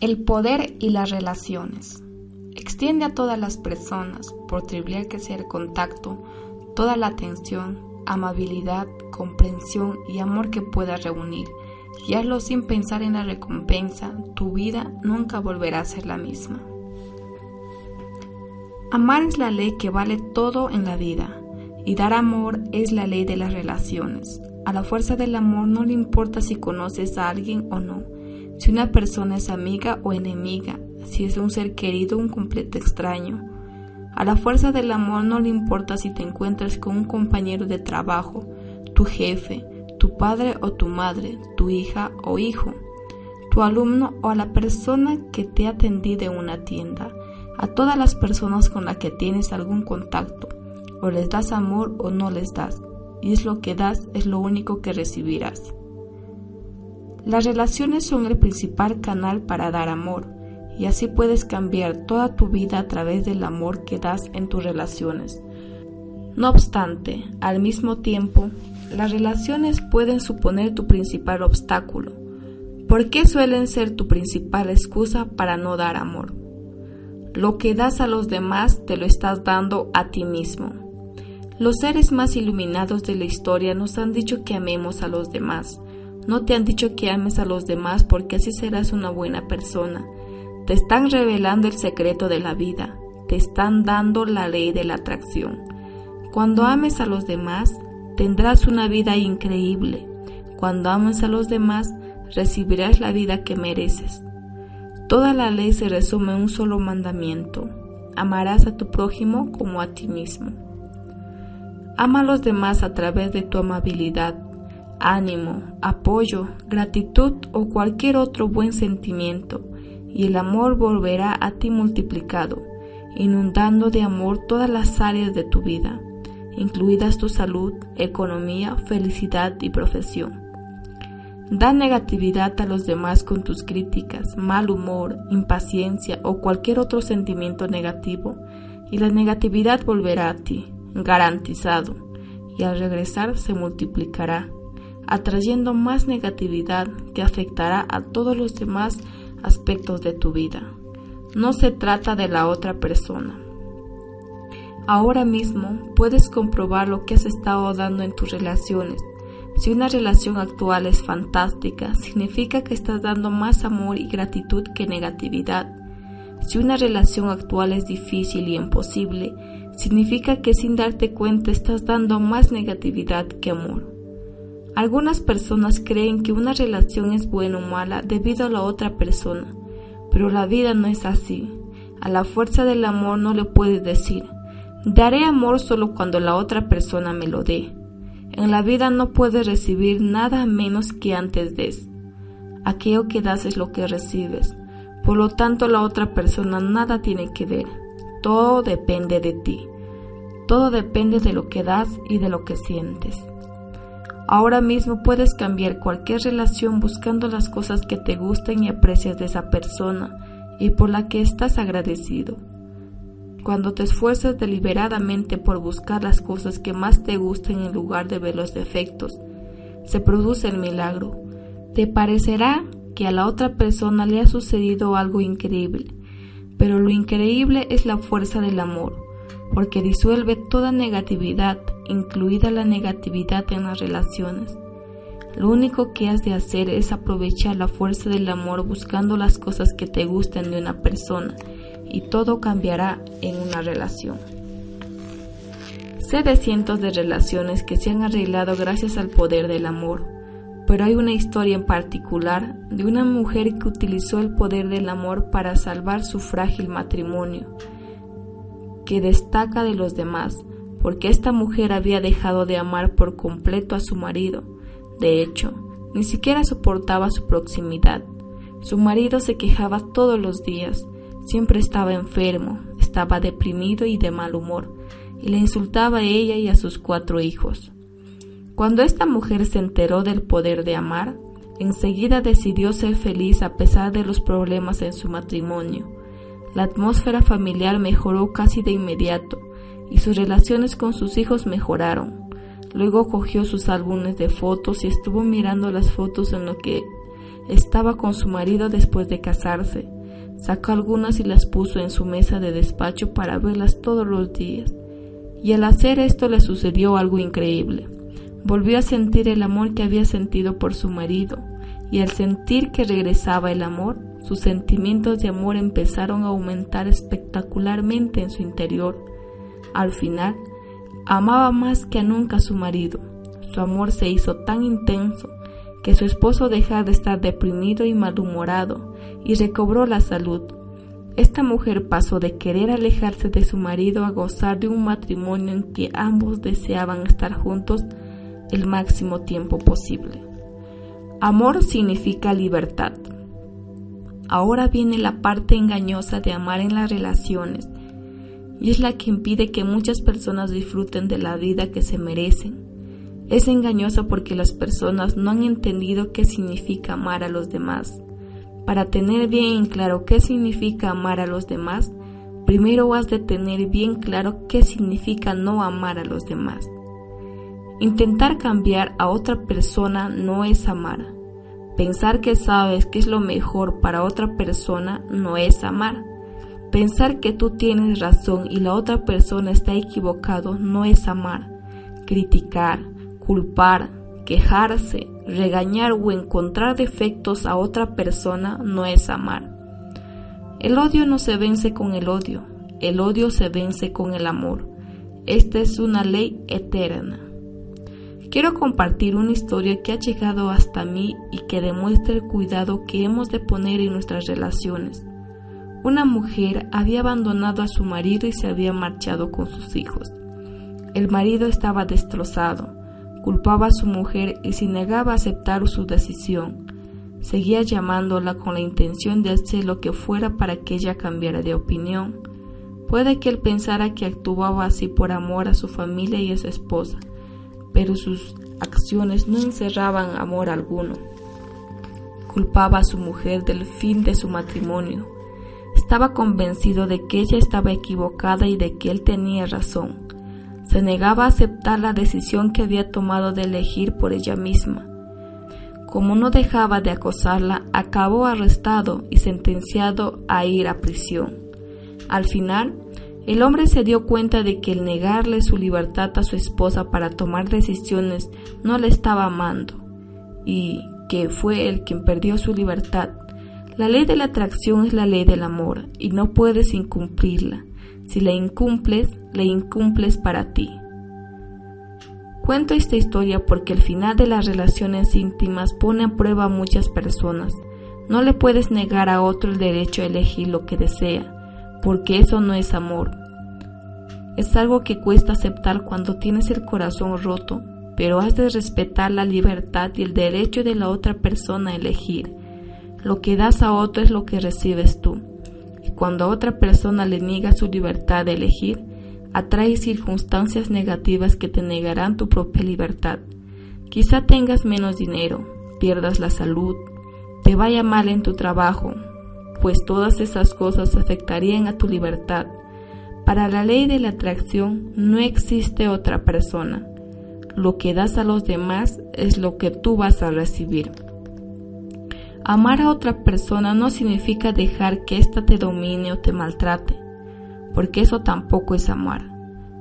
El poder y las relaciones. Extiende a todas las personas, por trivial que sea el contacto, toda la atención, amabilidad, comprensión y amor que puedas reunir, y hazlo sin pensar en la recompensa, tu vida nunca volverá a ser la misma. Amar es la ley que vale todo en la vida, y dar amor es la ley de las relaciones. A la fuerza del amor no le importa si conoces a alguien o no, si una persona es amiga o enemiga, si es un ser querido o un completo extraño. A la fuerza del amor no le importa si te encuentras con un compañero de trabajo, tu jefe, tu padre o tu madre, tu hija o hijo, tu alumno o a la persona que te atendido en una tienda, a todas las personas con las que tienes algún contacto, o les das amor o no les das, y es lo que das es lo único que recibirás. Las relaciones son el principal canal para dar amor, y así puedes cambiar toda tu vida a través del amor que das en tus relaciones. No obstante, al mismo tiempo, las relaciones pueden suponer tu principal obstáculo. ¿Por qué suelen ser tu principal excusa para no dar amor? Lo que das a los demás te lo estás dando a ti mismo. Los seres más iluminados de la historia nos han dicho que amemos a los demás, no te han dicho que ames a los demás porque así serás una buena persona. Te están revelando el secreto de la vida. Te están dando la ley de la atracción. Cuando ames a los demás, tendrás una vida increíble. Cuando ames a los demás, recibirás la vida que mereces. Toda la ley se resume en un solo mandamiento. Amarás a tu prójimo como a ti mismo. Ama a los demás a través de tu amabilidad, ánimo, apoyo, gratitud o cualquier otro buen sentimiento, y el amor volverá a ti multiplicado, inundando de amor todas las áreas de tu vida, incluidas tu salud, economía, felicidad y profesión. Da negatividad a los demás con tus críticas, mal humor, impaciencia o cualquier otro sentimiento negativo, y la negatividad volverá a ti, garantizado, y al regresar se multiplicará atrayendo más negatividad que afectará a todos los demás aspectos de tu vida. No se trata de la otra persona. Ahora mismo puedes comprobar lo que has estado dando en tus relaciones. Si una relación actual es fantástica, significa que estás dando más amor y gratitud que negatividad. Si una relación actual es difícil y imposible, significa que sin darte cuenta estás dando más negatividad que amor. Algunas personas creen que una relación es buena o mala debido a la otra persona, pero la vida no es así. A la fuerza del amor no le puedes decir, daré amor solo cuando la otra persona me lo dé. En la vida no puedes recibir nada menos que antes des. Aquello que das es lo que recibes. Por lo tanto, la otra persona nada tiene que ver. Todo depende de ti. Todo depende de lo que das y de lo que sientes. Ahora mismo puedes cambiar cualquier relación buscando las cosas que te gusten y aprecias de esa persona y por la que estás agradecido. Cuando te esfuerzas deliberadamente por buscar las cosas que más te gusten en lugar de ver los defectos, se produce el milagro. Te parecerá que a la otra persona le ha sucedido algo increíble, pero lo increíble es la fuerza del amor, porque disuelve toda negatividad incluida la negatividad en las relaciones. Lo único que has de hacer es aprovechar la fuerza del amor buscando las cosas que te gusten de una persona y todo cambiará en una relación. Sé de cientos de relaciones que se han arreglado gracias al poder del amor, pero hay una historia en particular de una mujer que utilizó el poder del amor para salvar su frágil matrimonio, que destaca de los demás porque esta mujer había dejado de amar por completo a su marido. De hecho, ni siquiera soportaba su proximidad. Su marido se quejaba todos los días, siempre estaba enfermo, estaba deprimido y de mal humor, y le insultaba a ella y a sus cuatro hijos. Cuando esta mujer se enteró del poder de amar, enseguida decidió ser feliz a pesar de los problemas en su matrimonio. La atmósfera familiar mejoró casi de inmediato, y sus relaciones con sus hijos mejoraron. Luego cogió sus álbumes de fotos y estuvo mirando las fotos en, lo que, Estaba con su marido después de casarse. Sacó algunas y las puso en su mesa de despacho para verlas todos los días. Y al hacer esto le sucedió algo increíble. Volvió a sentir el amor que había sentido por su marido, y al sentir que regresaba el amor, sus sentimientos de amor empezaron a aumentar espectacularmente en su interior. Al final, amaba más que nunca a su marido. Su amor se hizo tan intenso que su esposo dejó de estar deprimido y malhumorado y recobró la salud. Esta mujer pasó de querer alejarse de su marido a gozar de un matrimonio en que ambos deseaban estar juntos el máximo tiempo posible. Amor significa libertad. Ahora viene la parte engañosa de amar en las relaciones y es la que impide que muchas personas disfruten de la vida que se merecen. Es engañosa porque las personas no han entendido qué significa amar a los demás. Para tener bien claro qué significa amar a los demás, primero has de tener bien claro qué significa no amar a los demás. Intentar cambiar a otra persona no es amar. Pensar que sabes qué es lo mejor para otra persona no es amar. Pensar que tú tienes razón y la otra persona está equivocado no es amar. Criticar, culpar, quejarse, regañar o encontrar defectos a otra persona no es amar. El odio no se vence con el odio, el odio se vence con el amor. Esta es una ley eterna. Quiero compartir una historia que ha llegado hasta mí y que demuestra el cuidado que hemos de poner en nuestras relaciones. Una mujer había abandonado a su marido y se había marchado con sus hijos. El marido estaba destrozado, culpaba a su mujer y se negaba a aceptar su decisión. Seguía llamándola con la intención de hacer lo que fuera para que ella cambiara de opinión. Puede que él pensara que actuaba así por amor a su familia y a su esposa, pero sus acciones no encerraban amor alguno. Culpaba a su mujer del fin de su matrimonio. Estaba convencido de que ella estaba equivocada y de que él tenía razón. Se negaba a aceptar la decisión que había tomado de elegir por ella misma. Como no dejaba de acosarla, acabó arrestado y sentenciado a ir a prisión. Al final, el hombre se dio cuenta de que el negarle su libertad a su esposa para tomar decisiones no le estaba amando y que fue el quien perdió su libertad. La ley de la atracción es la ley del amor y no puedes incumplirla. Si la incumples, la incumples para ti. Cuento esta historia porque el final de las relaciones íntimas pone a prueba a muchas personas. No le puedes negar a otro el derecho a elegir lo que desea porque eso no es amor. Es algo que cuesta aceptar cuando tienes el corazón roto, pero has de respetar la libertad y el derecho de la otra persona a elegir. Lo que das a otro es lo que recibes tú. Y cuando a otra persona le niega su libertad de elegir, atrae circunstancias negativas que te negarán tu propia libertad. Quizá tengas menos dinero, pierdas la salud, te vaya mal en tu trabajo, pues todas esas cosas afectarían a tu libertad. Para la ley de la atracción no existe otra persona. Lo que das a los demás es lo que tú vas a recibir. Amar a otra persona no significa dejar que ésta te domine o te maltrate, porque eso tampoco es amar.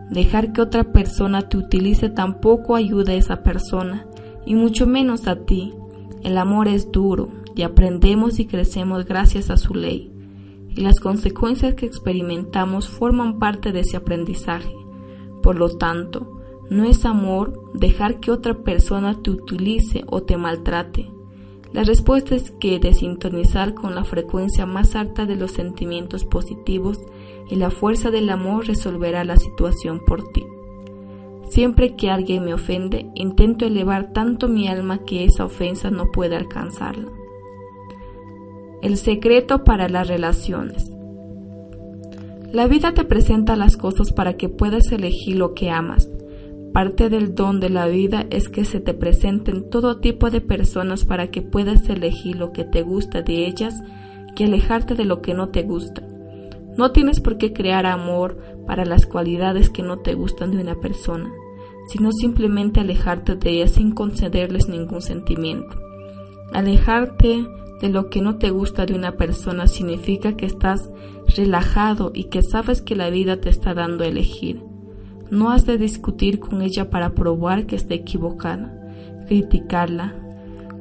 Dejar que otra persona te utilice tampoco ayuda a esa persona, y mucho menos a ti. El amor es duro, y aprendemos y crecemos gracias a su ley, y las consecuencias que experimentamos forman parte de ese aprendizaje. Por lo tanto, no es amor dejar que otra persona te utilice o te maltrate. La respuesta es que desintonizar con la frecuencia más alta de los sentimientos positivos y la fuerza del amor resolverá la situación por ti. Siempre que alguien me ofende, intento elevar tanto mi alma que esa ofensa no puede alcanzarla. El secreto para las relaciones. La vida te presenta las cosas para que puedas elegir lo que amas. Parte del don de la vida es que se te presenten todo tipo de personas para que puedas elegir lo que te gusta de ellas que alejarte de lo que no te gusta. No tienes por qué crear amor para las cualidades que no te gustan de una persona, sino simplemente alejarte de ellas sin concederles ningún sentimiento. Alejarte de lo que no te gusta de una persona significa que estás relajado y que sabes que la vida te está dando a elegir. No has de discutir con ella para probar que está equivocada, criticarla,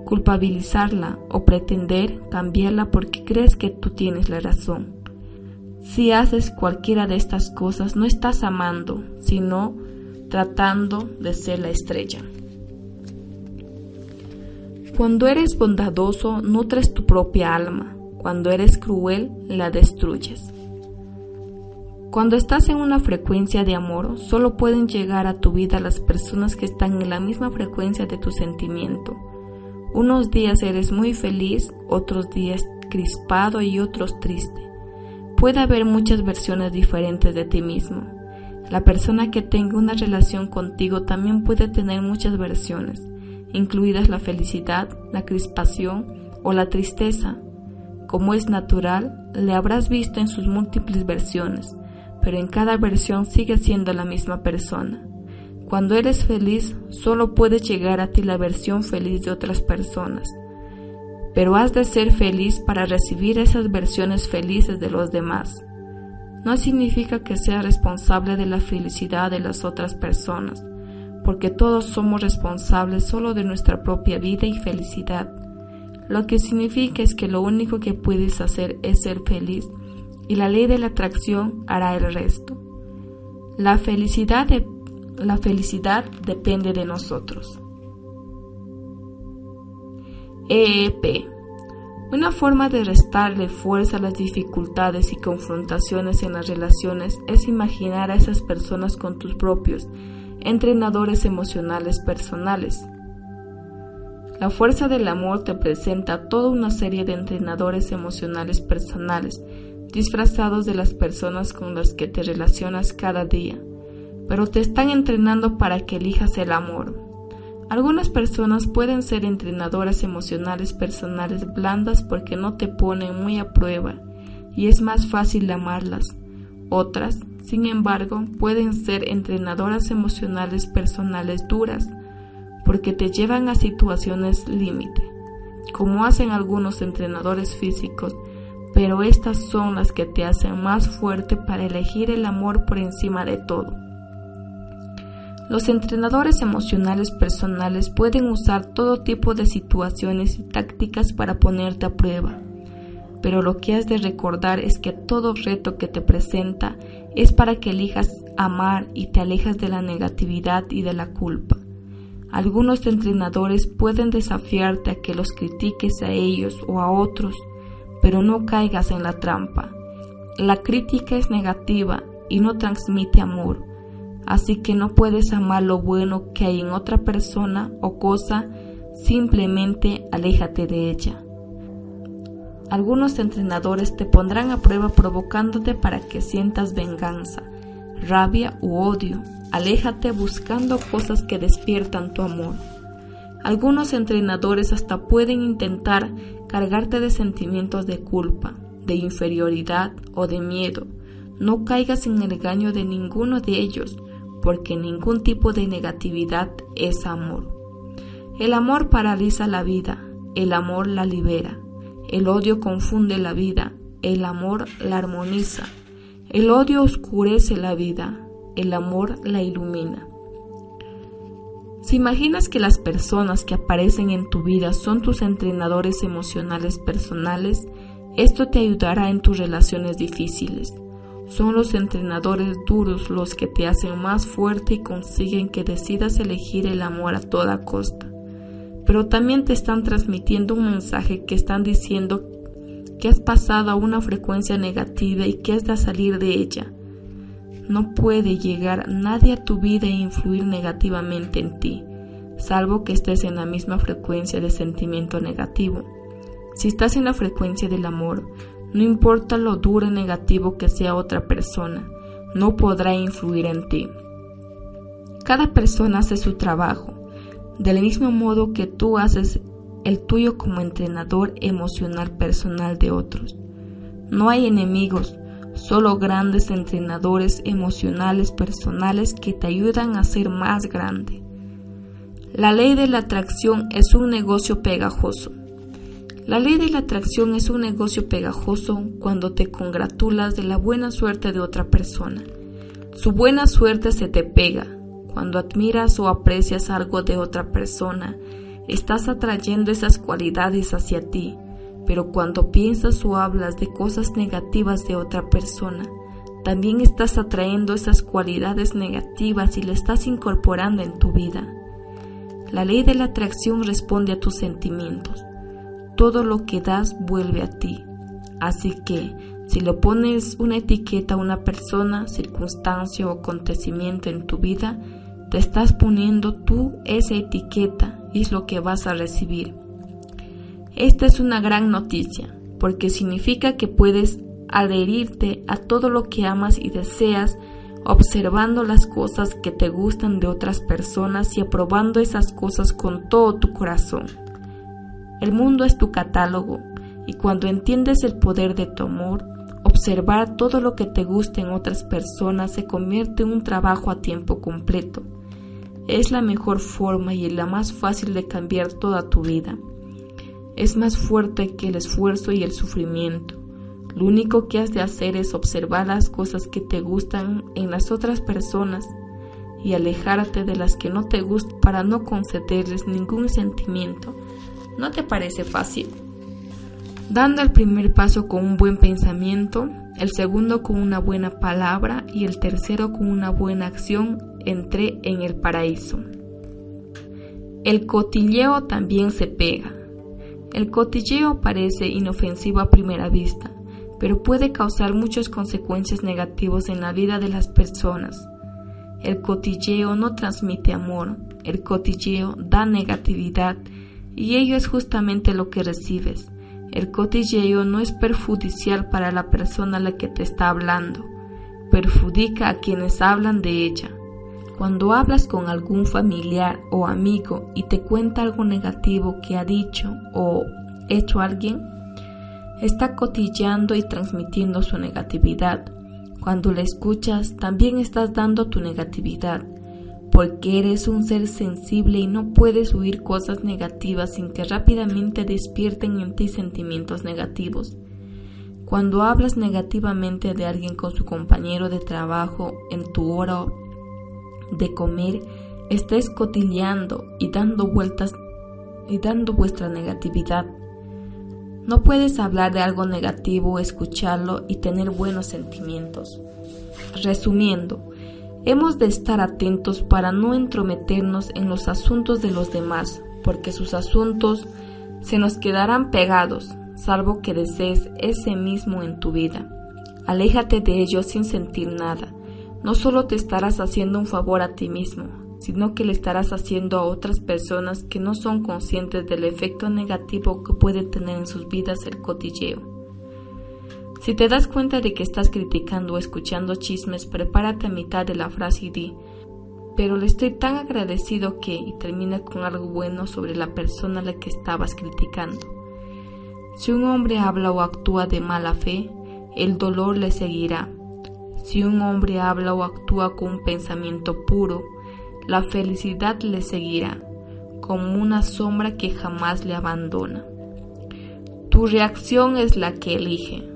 culpabilizarla o pretender cambiarla porque crees que tú tienes la razón. Si haces cualquiera de estas cosas, no estás amando, sino tratando de ser la estrella. Cuando eres bondadoso, nutres tu propia alma. Cuando eres cruel, la destruyes. Cuando estás en una frecuencia de amor, solo pueden llegar a tu vida las personas que están en la misma frecuencia de tu sentimiento. Unos días eres muy feliz, otros días crispado y otros triste. Puede haber muchas versiones diferentes de ti mismo. La persona que tenga una relación contigo también puede tener muchas versiones, incluidas la felicidad, la crispación o la tristeza. Como es natural, le habrás visto en sus múltiples versiones, pero en cada versión sigue siendo la misma persona. Cuando eres feliz, solo puede llegar a ti la versión feliz de otras personas, pero has de ser feliz para recibir esas versiones felices de los demás. No significa que seas responsable de la felicidad de las otras personas, porque todos somos responsables solo de nuestra propia vida y felicidad. Lo que significa es que lo único que puedes hacer es ser feliz y la ley de la atracción hará el resto. La felicidad, la felicidad depende de nosotros. EEP. Una forma de restarle fuerza a las dificultades y confrontaciones en las relaciones es imaginar a esas personas con tus propios entrenadores emocionales personales. La fuerza del amor te presenta toda una serie de entrenadores emocionales personales disfrazados de las personas con las que te relacionas cada día, pero te están entrenando para que elijas el amor. Algunas personas pueden ser entrenadoras emocionales personales blandas porque no te ponen muy a prueba y es más fácil amarlas. Otras, sin embargo, pueden ser entrenadoras emocionales personales duras porque te llevan a situaciones límite, como hacen algunos entrenadores físicos pero estas son las que te hacen más fuerte para elegir el amor por encima de todo. Los entrenadores emocionales personales pueden usar todo tipo de situaciones y tácticas para ponerte a prueba, pero lo que has de recordar es que todo reto que te presenta es para que elijas amar y te alejas de la negatividad y de la culpa. Algunos entrenadores pueden desafiarte a que los critiques a ellos o a otros, pero no caigas en la trampa. La crítica es negativa y no transmite amor, así que no puedes amar lo bueno que hay en otra persona o cosa, simplemente aléjate de ella. Algunos entrenadores te pondrán a prueba provocándote para que sientas venganza, rabia u odio. Aléjate buscando cosas que despiertan tu amor. Algunos entrenadores hasta pueden intentar cargarte de sentimientos de culpa, de inferioridad o de miedo. No caigas en el engaño de ninguno de ellos, porque ningún tipo de negatividad es amor. El amor paraliza la vida, el amor la libera, el odio confunde la vida, el amor la armoniza, el odio oscurece la vida, el amor la ilumina. Si imaginas que las personas que aparecen en tu vida son tus entrenadores emocionales personales, esto te ayudará en tus relaciones difíciles. Son los entrenadores duros los que te hacen más fuerte y consiguen que decidas elegir el amor a toda costa. Pero también te están transmitiendo un mensaje que están diciendo que has pasado a una frecuencia negativa y que has de salir de ella. No puede llegar nadie a tu vida e influir negativamente en ti, salvo que estés en la misma frecuencia de sentimiento negativo. Si estás en la frecuencia del amor, no importa lo duro y negativo que sea otra persona, no podrá influir en ti. Cada persona hace su trabajo, del mismo modo que tú haces el tuyo como entrenador emocional personal de otros. No hay enemigos, solo grandes entrenadores emocionales personales que te ayudan a ser más grande. La ley de la atracción es un negocio pegajoso. La ley de la atracción es un negocio pegajoso cuando te congratulas de la buena suerte de otra persona. Su buena suerte se te pega. Cuando admiras o aprecias algo de otra persona, estás atrayendo esas cualidades hacia ti. Pero cuando piensas o hablas de cosas negativas de otra persona, también estás atrayendo esas cualidades negativas y le estás incorporando en tu vida. La ley de la atracción responde a tus sentimientos todo lo que das vuelve a ti. Así que, si le pones una etiqueta a una persona, circunstancia o acontecimiento en tu vida, estás poniendo tú esa etiqueta y es lo que vas a recibir. Esta es una gran noticia, porque significa que puedes adherirte a todo lo que amas y deseas, observando las cosas que te gustan de otras personas y aprobando esas cosas con todo tu corazón. El mundo es tu catálogo y cuando entiendes el poder de tu amor, observar todo lo que te gusta en otras personas se convierte en un trabajo a tiempo completo. Es la mejor forma y la más fácil de cambiar toda tu vida. Es más fuerte que el esfuerzo y el sufrimiento. Lo único que has de hacer es observar las cosas que te gustan en las otras personas y alejarte de las que no te gustan para no concederles ningún sentimiento ¿No te parece fácil? Dando el primer paso con un buen pensamiento, el segundo con una buena palabra y el tercero con una buena acción, entré en el paraíso. El cotilleo también se pega. El cotilleo parece inofensivo a primera vista, pero puede causar muchas consecuencias negativas en la vida de las personas. El cotilleo no transmite amor, el cotilleo da negatividad y ello es justamente lo que recibes. El cotilleo no es perjudicial para la persona a la que te está hablando, perjudica a quienes hablan de ella. Cuando hablas con algún familiar o amigo y te cuenta algo negativo que ha dicho o hecho alguien, está cotilleando y transmitiendo su negatividad. Cuando le escuchas, también estás dando tu negatividad porque eres un ser sensible y no puedes huir cosas negativas sin que rápidamente despierten en ti sentimientos negativos. Cuando hablas negativamente de alguien con su compañero de trabajo en tu hora de comer, estás cotilleando y dando vueltas y dando vuestra negatividad. No puedes hablar de algo negativo, escucharlo y tener buenos sentimientos. Resumiendo, Hemos de estar atentos para no entrometernos en los asuntos de los demás, porque sus asuntos se nos quedarán pegados, salvo que desees ese mismo en tu vida. Aléjate de ellos sin sentir nada. No solo te estarás haciendo un favor a ti mismo, sino que le estarás haciendo a otras personas que no son conscientes del efecto negativo que puede tener en sus vidas el cotilleo. Si te das cuenta de que estás criticando o escuchando chismes, prepárate a mitad de la frase y di, pero le estoy tan agradecido que, y termina con algo bueno sobre la persona a la que estabas criticando. Si un hombre habla o actúa de mala fe, el dolor le seguirá. Si un hombre habla o actúa con un pensamiento puro, la felicidad le seguirá, como una sombra que jamás le abandona. Tu reacción es la que elige.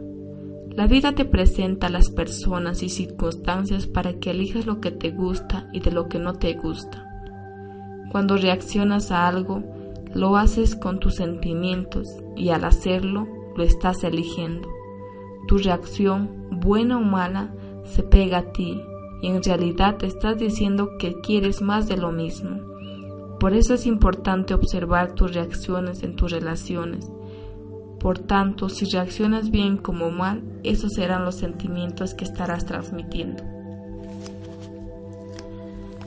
La vida te presenta las personas y circunstancias para que elijas lo que te gusta y de lo que no te gusta. Cuando reaccionas a algo, lo haces con tus sentimientos y al hacerlo, lo estás eligiendo. Tu reacción, buena o mala, se pega a ti y en realidad te estás diciendo que quieres más de lo mismo. Por eso es importante observar tus reacciones en tus relaciones por tanto, si reaccionas bien como mal, esos serán los sentimientos que estarás transmitiendo.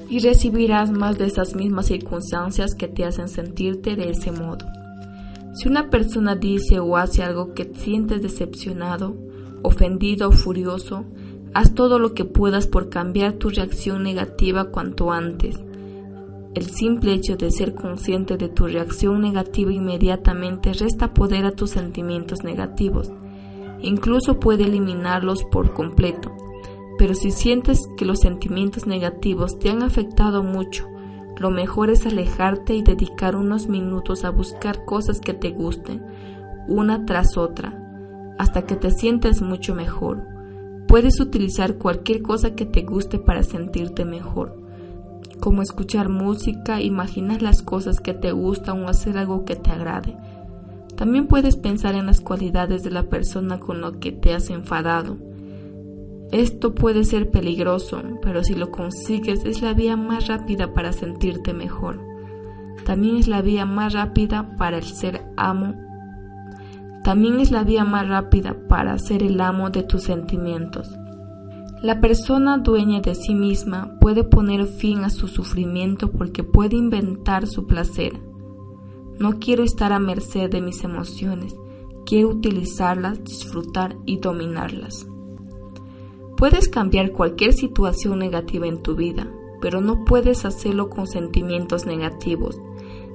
Y recibirás más de esas mismas circunstancias que te hacen sentirte de ese modo. Si una persona dice o hace algo que te sientes decepcionado, ofendido o furioso, haz todo lo que puedas por cambiar tu reacción negativa cuanto antes el simple hecho de ser consciente de tu reacción negativa inmediatamente resta poder a tus sentimientos negativos. Incluso puede eliminarlos por completo. Pero si sientes que los sentimientos negativos te han afectado mucho, lo mejor es alejarte y dedicar unos minutos a buscar cosas que te gusten, una tras otra, hasta que te sientes mucho mejor. Puedes utilizar cualquier cosa que te guste para sentirte mejor, como escuchar música, imaginar las cosas que te gustan o hacer algo que te agrade. También puedes pensar en las cualidades de la persona con la que te has enfadado. Esto puede ser peligroso, pero si lo consigues es la vía más rápida para sentirte mejor. También es la vía más rápida para el ser amo también es la vía más rápida para ser el amo de tus sentimientos. La persona dueña de sí misma puede poner fin a su sufrimiento porque puede inventar su placer. No quiero estar a merced de mis emociones, quiero utilizarlas, disfrutar y dominarlas. Puedes cambiar cualquier situación negativa en tu vida, pero no puedes hacerlo con sentimientos negativos.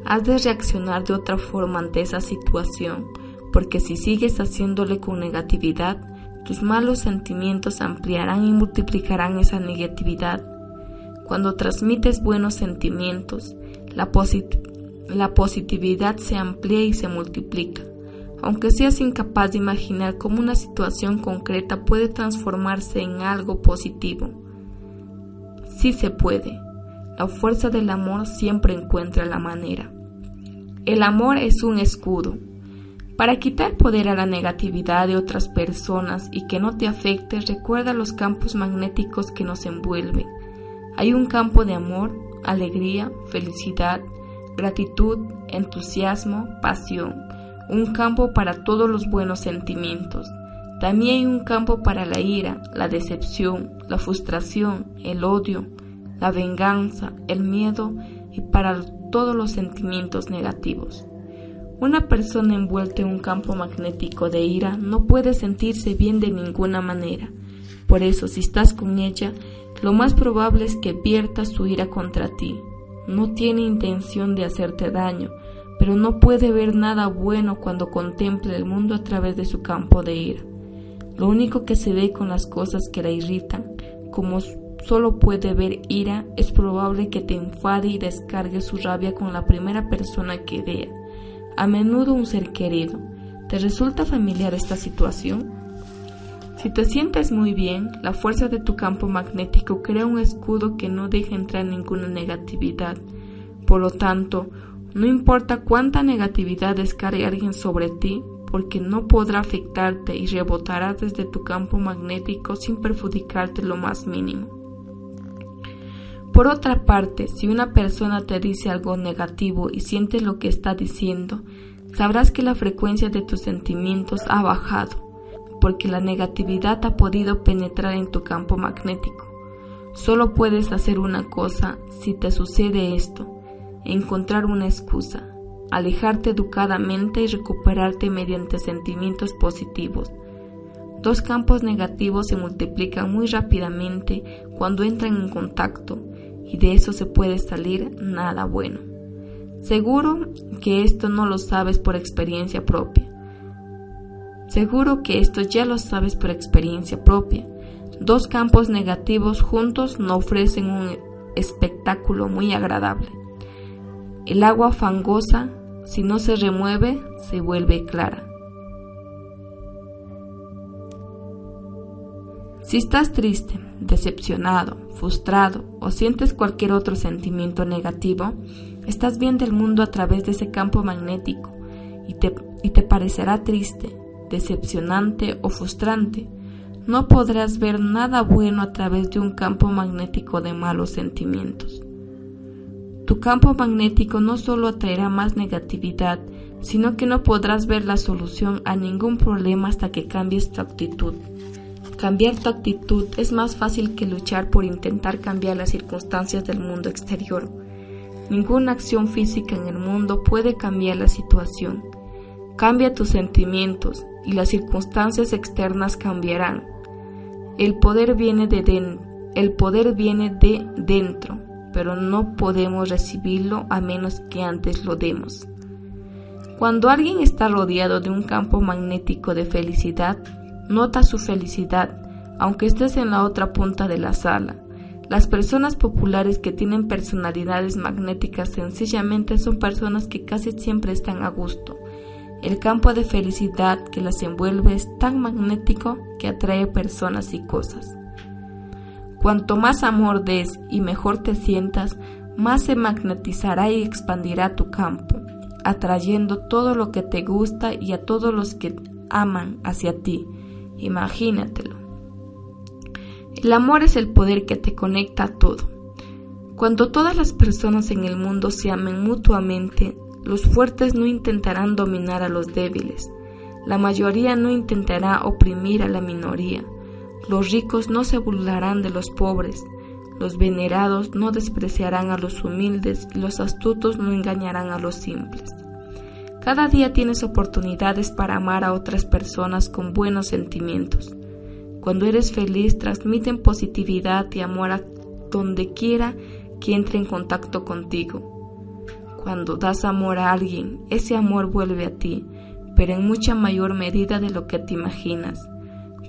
Has de reaccionar de otra forma ante esa situación porque si sigues haciéndole con negatividad, tus malos sentimientos ampliarán y multiplicarán esa negatividad. Cuando transmites buenos sentimientos, la, positividad se amplía y se multiplica. Aunque seas incapaz de imaginar cómo una situación concreta puede transformarse en algo positivo. Sí se puede. La fuerza del amor siempre encuentra la manera. El amor es un escudo, para quitar poder a la negatividad de otras personas y que no te afecte, recuerda los campos magnéticos que nos envuelven. Hay un campo de amor, alegría, felicidad, gratitud, entusiasmo, pasión, un campo para todos los buenos sentimientos. También hay un campo para la ira, la decepción, la frustración, el odio, la venganza, el miedo y para todos los sentimientos negativos. Una persona envuelta en un campo magnético de ira no puede sentirse bien de ninguna manera. Por eso, si estás con ella, lo más probable es que vierta su ira contra ti. No tiene intención de hacerte daño, pero no puede ver nada bueno cuando contempla el mundo a través de su campo de ira. Lo único que se ve con las cosas que la irritan, como solo puede ver ira, es probable que te enfade y descargue su rabia con la primera persona que vea a menudo un ser querido. ¿Te resulta familiar esta situación? Si te sientes muy bien, la fuerza de tu campo magnético crea un escudo que no deja entrar ninguna negatividad. Por lo tanto, no importa cuánta negatividad descargue alguien sobre ti, porque no podrá afectarte y rebotará desde tu campo magnético sin perjudicarte lo más mínimo. Por otra parte, si una persona te dice algo negativo y sientes lo que está diciendo, sabrás que la frecuencia de tus sentimientos ha bajado, porque la negatividad ha podido penetrar en tu campo magnético. Solo puedes hacer una cosa si te sucede esto, encontrar una excusa, alejarte educadamente y recuperarte mediante sentimientos positivos. Dos campos negativos se multiplican muy rápidamente cuando entran en contacto y de eso se puede salir nada bueno. Seguro que esto no lo sabes por experiencia propia. Seguro que esto ya lo sabes por experiencia propia. Dos campos negativos juntos no ofrecen un espectáculo muy agradable. El agua fangosa, si no se remueve, se vuelve clara. Si estás triste, decepcionado, frustrado o sientes cualquier otro sentimiento negativo, estás viendo el mundo a través de ese campo magnético y te, y te parecerá triste, decepcionante o frustrante. No podrás ver nada bueno a través de un campo magnético de malos sentimientos. Tu campo magnético no solo atraerá más negatividad, sino que no podrás ver la solución a ningún problema hasta que cambies tu actitud. Cambiar tu actitud es más fácil que luchar por intentar cambiar las circunstancias del mundo exterior. Ninguna acción física en el mundo puede cambiar la situación. Cambia tus sentimientos y las circunstancias externas cambiarán. El poder viene de, el poder viene de dentro, pero no podemos recibirlo a menos que antes lo demos. Cuando alguien está rodeado de un campo magnético de felicidad, Nota su felicidad, aunque estés en la otra punta de la sala. Las personas populares que tienen personalidades magnéticas sencillamente son personas que casi siempre están a gusto. El campo de felicidad que las envuelve es tan magnético que atrae personas y cosas. Cuanto más amor des y mejor te sientas, más se magnetizará y expandirá tu campo, atrayendo todo lo que te gusta y a todos los que aman hacia ti. Imagínatelo. El amor es el poder que te conecta a todo. Cuando todas las personas en el mundo se amen mutuamente, los fuertes no intentarán dominar a los débiles, la mayoría no intentará oprimir a la minoría, los ricos no se burlarán de los pobres, los venerados no despreciarán a los humildes y los astutos no engañarán a los simples. Cada día tienes oportunidades para amar a otras personas con buenos sentimientos. Cuando eres feliz, transmiten positividad y amor a donde quiera que entre en contacto contigo. Cuando das amor a alguien, ese amor vuelve a ti, pero en mucha mayor medida de lo que te imaginas.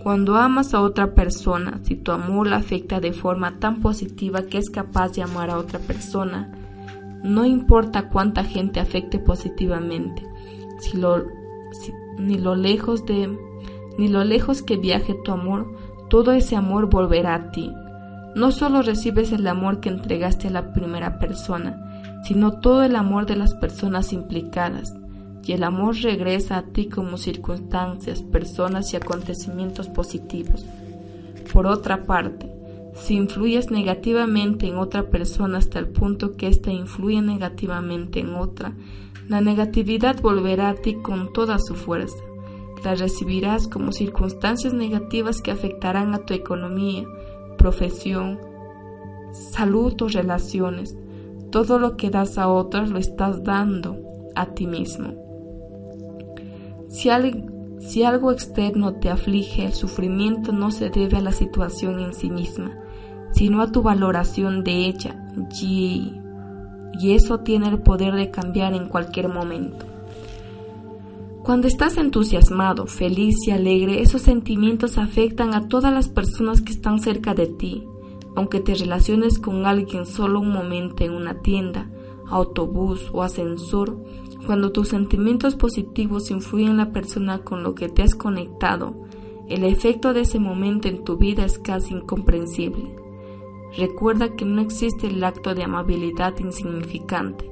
Cuando amas a otra persona, si tu amor la afecta de forma tan positiva que es capaz de amar a otra persona, no importa cuánta gente afecte positivamente, si lo, ni lo lejos de ni lo lejos que viaje tu amor, todo ese amor volverá a ti. No solo recibes el amor que entregaste a la primera persona, sino todo el amor de las personas implicadas, y el amor regresa a ti como circunstancias, personas y acontecimientos positivos. Por otra parte, si influyes negativamente en otra persona hasta el punto que ésta influye negativamente en otra, la negatividad volverá a ti con toda su fuerza. La recibirás como circunstancias negativas que afectarán a tu economía, profesión, salud o relaciones. Todo lo que das a otros lo estás dando a ti mismo. Si, si algo externo te aflige, el sufrimiento no se debe a la situación en sí misma, sino a tu valoración de ella. Y, y eso tiene el poder de cambiar en cualquier momento. Cuando estás entusiasmado, feliz y alegre, esos sentimientos afectan a todas las personas que están cerca de ti. Aunque te relaciones con alguien solo un momento en una tienda, autobús o ascensor, cuando tus sentimientos positivos influyen en la persona con lo que te has conectado, el efecto de ese momento en tu vida es casi incomprensible. Recuerda que no existe el acto de amabilidad insignificante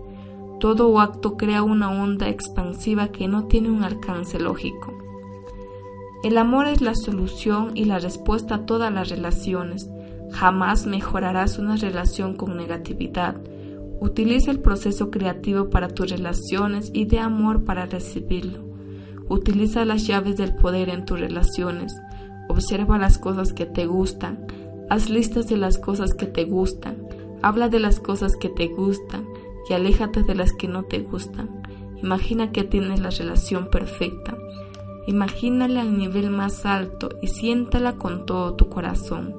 todo acto crea una onda expansiva que no tiene un alcance lógico. El amor es la solución y la respuesta a todas las relaciones. Jamás mejorarás una relación con negatividad. Utiliza el proceso creativo para tus relaciones y de amor para recibirlo. Utiliza las llaves del poder en tus relaciones. Observa las cosas que te gustan. Haz listas de las cosas que te gustan. Habla de las cosas que te gustan y aléjate de las que no te gustan. Imagina que tienes la relación perfecta. Imagínala al nivel más alto y siéntala con todo tu corazón.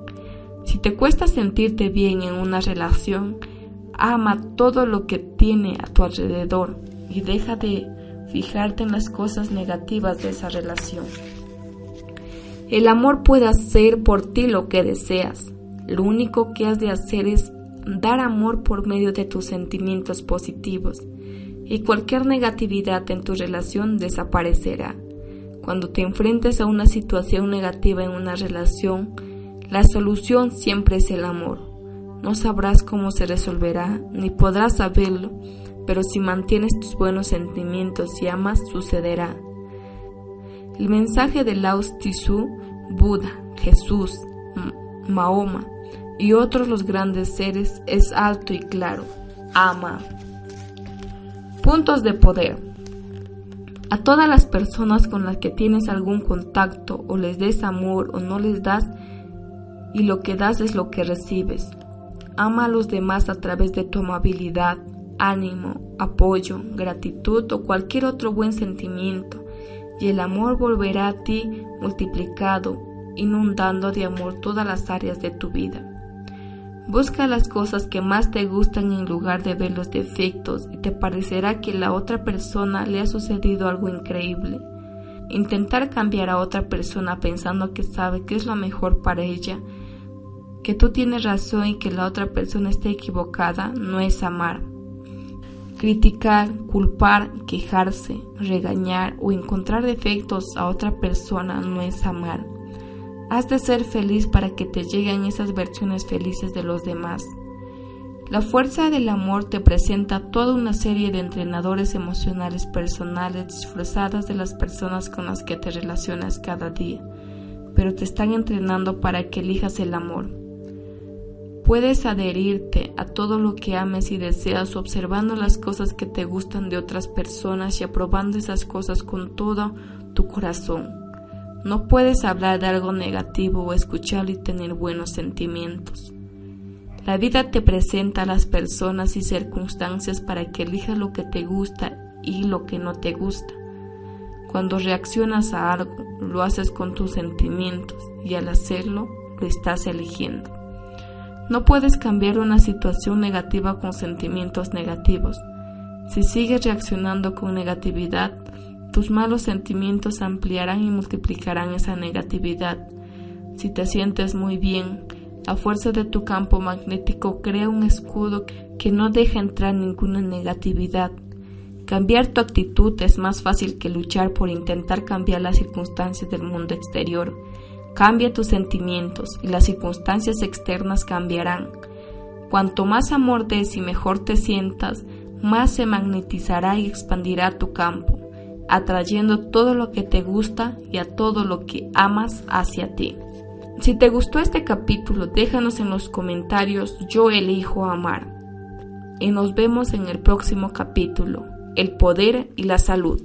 Si te cuesta sentirte bien en una relación, ama todo lo que tiene a tu alrededor y deja de fijarte en las cosas negativas de esa relación. El amor puede hacer por ti lo que deseas. Lo único que has de hacer es dar amor por medio de tus sentimientos positivos y cualquier negatividad en tu relación desaparecerá. Cuando te enfrentes a una situación negativa en una relación, la solución siempre es el amor. No sabrás cómo se resolverá, ni podrás saberlo, pero si mantienes tus buenos sentimientos y amas, sucederá. El mensaje de Lao Tzu, Buda, Jesús, Mahoma, y otros los grandes seres es alto y claro. Ama. Puntos de poder. A todas las personas con las que tienes algún contacto o les des amor o no les das, y lo que das es lo que recibes. Ama a los demás a través de tu amabilidad, ánimo, apoyo, gratitud o cualquier otro buen sentimiento, y el amor volverá a ti multiplicado, inundando de amor todas las áreas de tu vida. Busca las cosas que más te gustan en lugar de ver los defectos y te parecerá que a la otra persona le ha sucedido algo increíble. Intentar cambiar a otra persona pensando que sabe que es lo mejor para ella, que tú tienes razón y que la otra persona está equivocada, no es amar. Criticar, culpar, quejarse, regañar o encontrar defectos a otra persona no es amar. Has de ser feliz para que te lleguen esas versiones felices de los demás. La fuerza del amor te presenta toda una serie de entrenadores emocionales personales disfrazadas de las personas con las que te relacionas cada día, pero te están entrenando para que elijas el amor. Puedes adherirte a todo lo que ames y deseas observando las cosas que te gustan de otras personas y aprobando esas cosas con todo tu corazón. No puedes hablar de algo negativo o escucharlo y tener buenos sentimientos. La vida te presenta a las personas y circunstancias para que elijas lo que te gusta y lo que no te gusta. Cuando reaccionas a algo, lo haces con tus sentimientos y al hacerlo, lo estás eligiendo. No puedes cambiar una situación negativa con sentimientos negativos. Si sigues reaccionando con negatividad, tus malos sentimientos ampliarán y multiplicarán esa negatividad. Si te sientes muy bien, la fuerza de tu campo magnético crea un escudo que no deja entrar ninguna negatividad. Cambiar tu actitud es más fácil que luchar por intentar cambiar las circunstancias del mundo exterior. Cambia tus sentimientos y las circunstancias externas cambiarán. Cuanto más amor des y mejor te sientas, más se magnetizará y expandirá tu campo, atrayendo todo lo que te gusta y a todo lo que amas hacia ti. Si te gustó este capítulo, déjanos en los comentarios yo elijo amar. Y nos vemos en el próximo capítulo, el poder y la salud.